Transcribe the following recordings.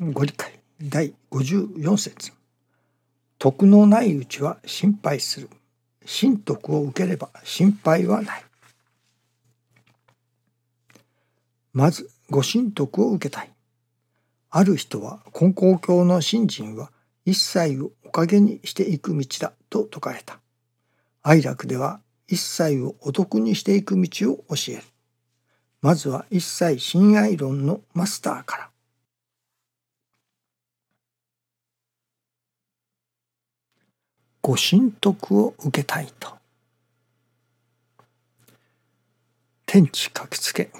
ご理解第54節。徳のないうちは心配する。神徳を受ければ心配はない。まずご神徳を受けたい。ある人は根高教の信心は一切をおかげにしていく道だと説かれた。愛楽では一切をお得にしていく道を教える。まずは一切親愛論のマスターから。ご神徳を受けたいと。天地書きつけ。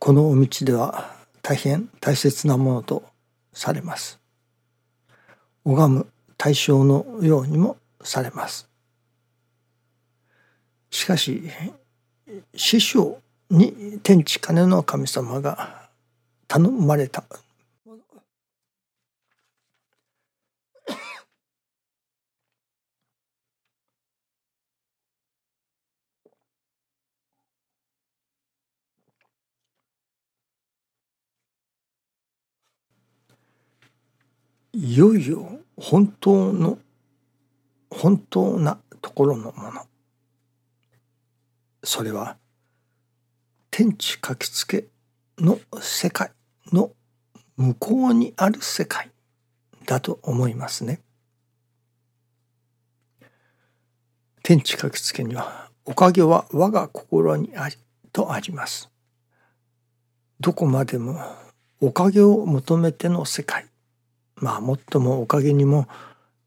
このお道では大変大切なものとされます。拝む対象のようにもされます。しかし師匠に天地金の神様が頼まれた。いよいよ本当の本当なところのものそれは天地書きつけの世界の向こうにある世界だと思いますね。天地書きつけにはおかげは我が心にありとあります。どこまでもおかげを求めての世界まあもっともおかげにも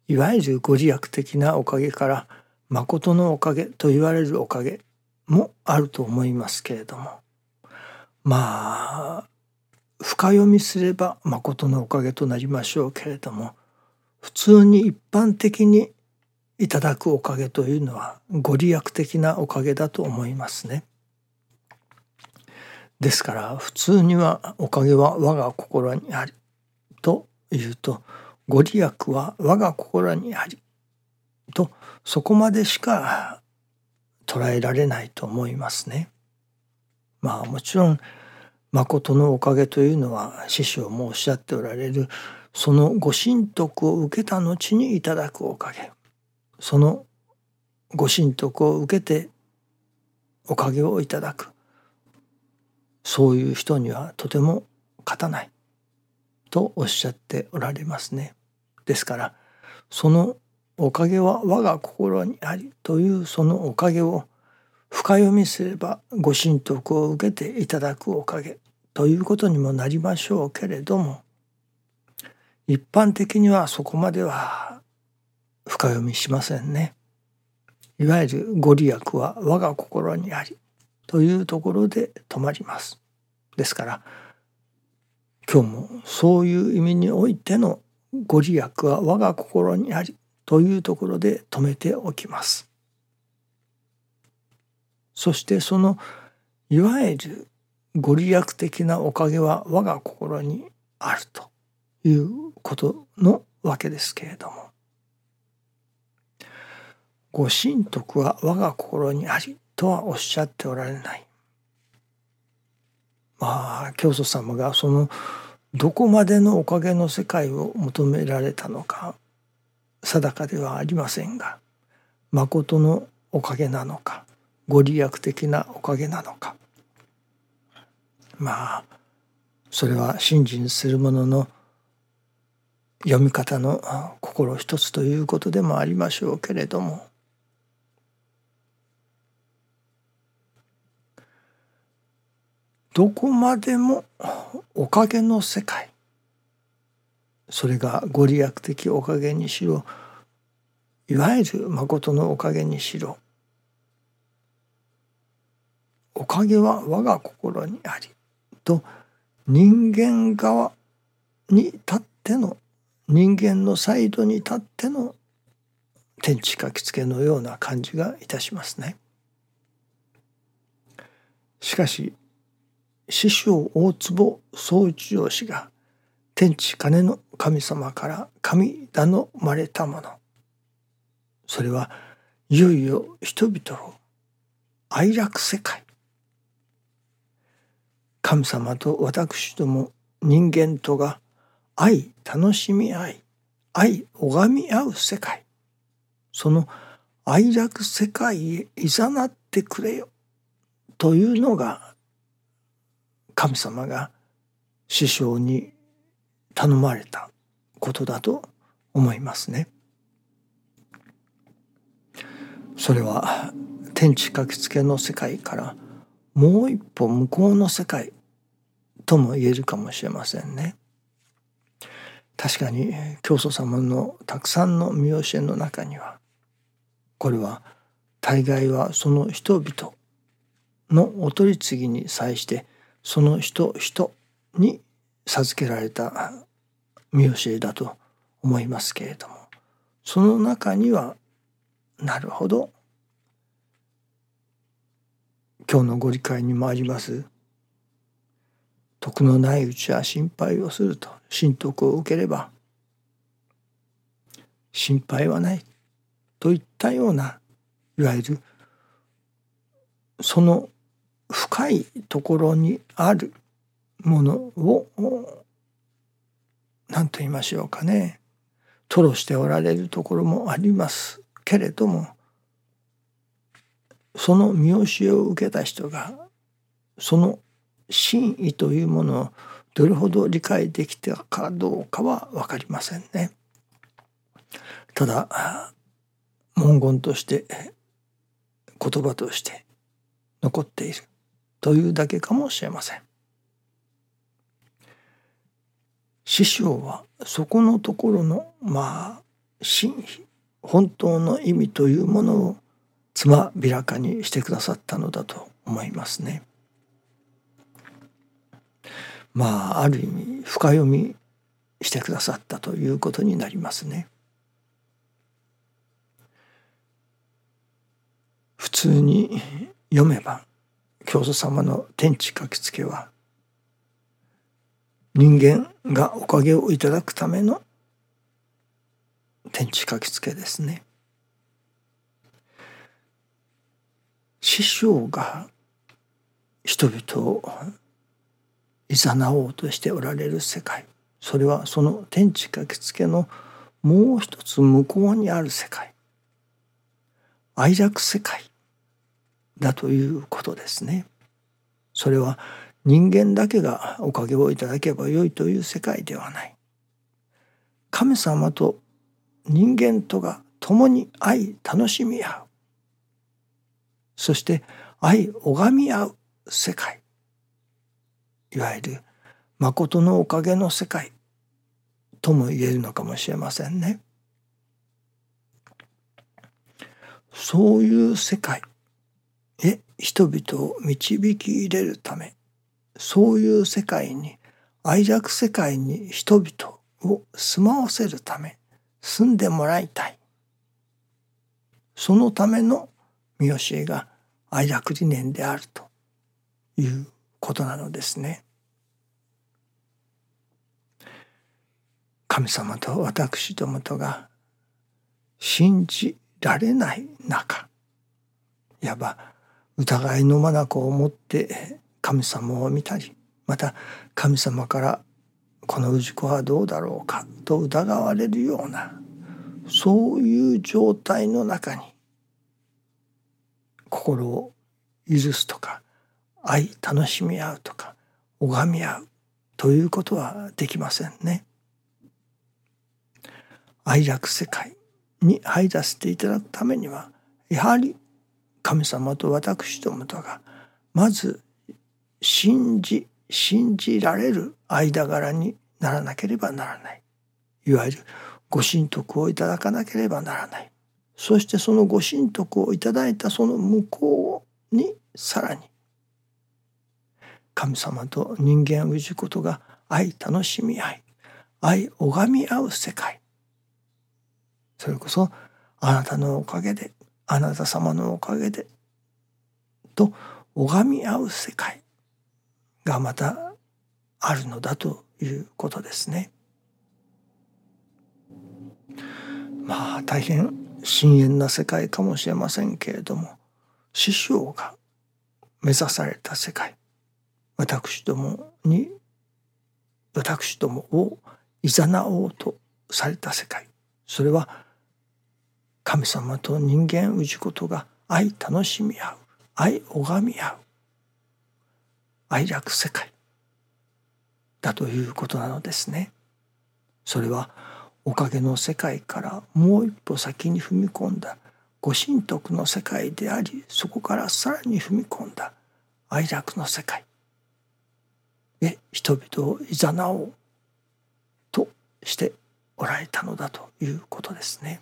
いわゆるご利益的なおかげから誠のおかげと言われるおかげもあると思いますけれどもまあ深読みすれば誠のおかげとなりましょうけれども普通に一般的にいただくおかげというのはご利益的なおかげだと思いますね。ですから普通にはおかげは我が心にありと言うとご利益は我が心にありとそこまでしか捉えられないと思いますね。まあもちろん誠のおかげというのは師匠もおっしゃっておられるそのご神徳を受けた後にいただくおかげ。そのご神徳を受けておかげをいただく。そういう人にはとても勝たない。とおっしゃっておられますね。ですからそのおかげは我が心にありというそのおかげを深読みすればご神徳を受けていただくおかげということにもなりましょうけれども一般的にはそこまでは深読みしませんね。いわゆるご利益は我が心にありというところで止まります。ですから今日もそういう意味においてのご利益は我が心にありというところで止めておきます。そしてそのいわゆるご利益的なおかげは我が心にあるということのわけですけれどもご神徳は我が心にありとはおっしゃっておられない。まあ教祖様がそのどこまでのおかげの世界を求められたのか定かではありませんが誠のおかげなのかご利益的なおかげなのか。まあそれは信心する者の読み方の心一つということでもありましょうけれどもどこまでもおかげの世界それがご利益的おかげにしろいわゆる誠のおかげにしろおかげは我が心にありと人間側に立っての人間のサイドに立っての天地書きつけのような感じがいたしますね。しかし師匠大坪総一郎氏が天地金の神様から神頼まれたもの。それはいよいよ人々を愛楽世界。神様と私ども人間とが愛楽しみ合い愛拝み合う世界。その愛楽世界へいざなってくれよ。というのが神様が師匠に頼まれたことだと思いますね。それは天地書きつけの世界からもう一歩向こうの世界とも言えるかもしれませんね。確かに教祖様のたくさんの見教えの中にはこれは大概はその人々のお取り次ぎに際してその人人に授けられた見教えだと思いますけれどもその中にはなるほど今日のご理解にもあります徳のないうちは心配をすると神徳を受ければ心配はないといったようないわゆるその深いところにあるものを何と言いましょうかね吐露しておられるところもありますけれどもその見教えを受けた人がその真意というものをどれほど理解できたかどうかは分かりませんね。ただ文言として言葉として残っているというだけかもしれません。師匠はそこのところのまあ真意本当の意味というものをつまびらかにしてくださったのだと思いますね。まあある意味深読みしてくださったということになりますね。普通に読めば教祖様の天地書きつけは人間がおかげをいただくための天地書きつけですね。師匠が人々をいざなおうとしておられる世界それはその天地書きつけのもう一つ向こうにある世界愛楽世界だということですね。それは人間だけがおかげをいただけばよいという世界ではない。神様と人間とが共に愛楽しみ合うそして愛拝み合う世界いわゆる誠のおかげの世界とも言えるのかもしれませんね。そういう世界へ人々を導き入れるためそういう世界に愛着世界に人々を住まわせるため住んでもらいたいそのための見教えが愛楽理念であるということなのですね。神様と私どもとが信じられない中いわば疑いの眼を持って神様を見たりまた神様からこの氏子はどうだろうかと疑われるようなそういう状態の中に心を許すとか愛楽しみ合うとか拝み合うということはできませんね。愛楽世界に入らせていただくためにはやはり神様と私どもとがまず信じ信じられる間柄にならなければならない。いわゆるご神徳をいただかなければならない。そしてそのご神徳をいただいたその向こうにさらに。神様と人間を氏ことが愛楽しみ合い。愛拝み合う世界。それこそあなたのおかげであなた様のおかげでと拝み合う世界がまたあるのだということですね。まあ大変深遠な世界かもしれませんけれども師匠が目指された世界私どもに私どもをいざなおうとされた世界それは神様と人間氏ことが愛楽しみ合う愛拝み合う愛楽世界だということなのですね。それはおかげの世界からもう一歩先に踏み込んだご神徳の世界でありそこからさらに踏み込んだ愛楽の世界へ人々をいざなおうとしておられたのだということですね。